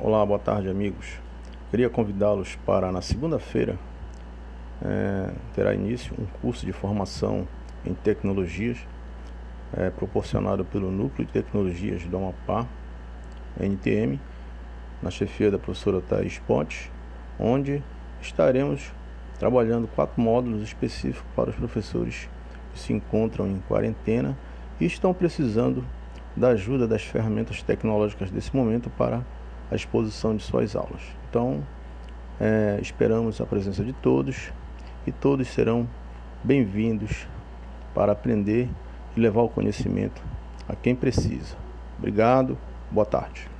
Olá, boa tarde, amigos. Queria convidá-los para, na segunda-feira, é, terá início um curso de formação em tecnologias é, proporcionado pelo Núcleo de Tecnologias do Amapá, NTM, na chefia da professora Thais Pontes, onde estaremos trabalhando quatro módulos específicos para os professores que se encontram em quarentena e estão precisando da ajuda das ferramentas tecnológicas desse momento para a exposição de suas aulas. Então, é, esperamos a presença de todos e todos serão bem-vindos para aprender e levar o conhecimento a quem precisa. Obrigado, boa tarde.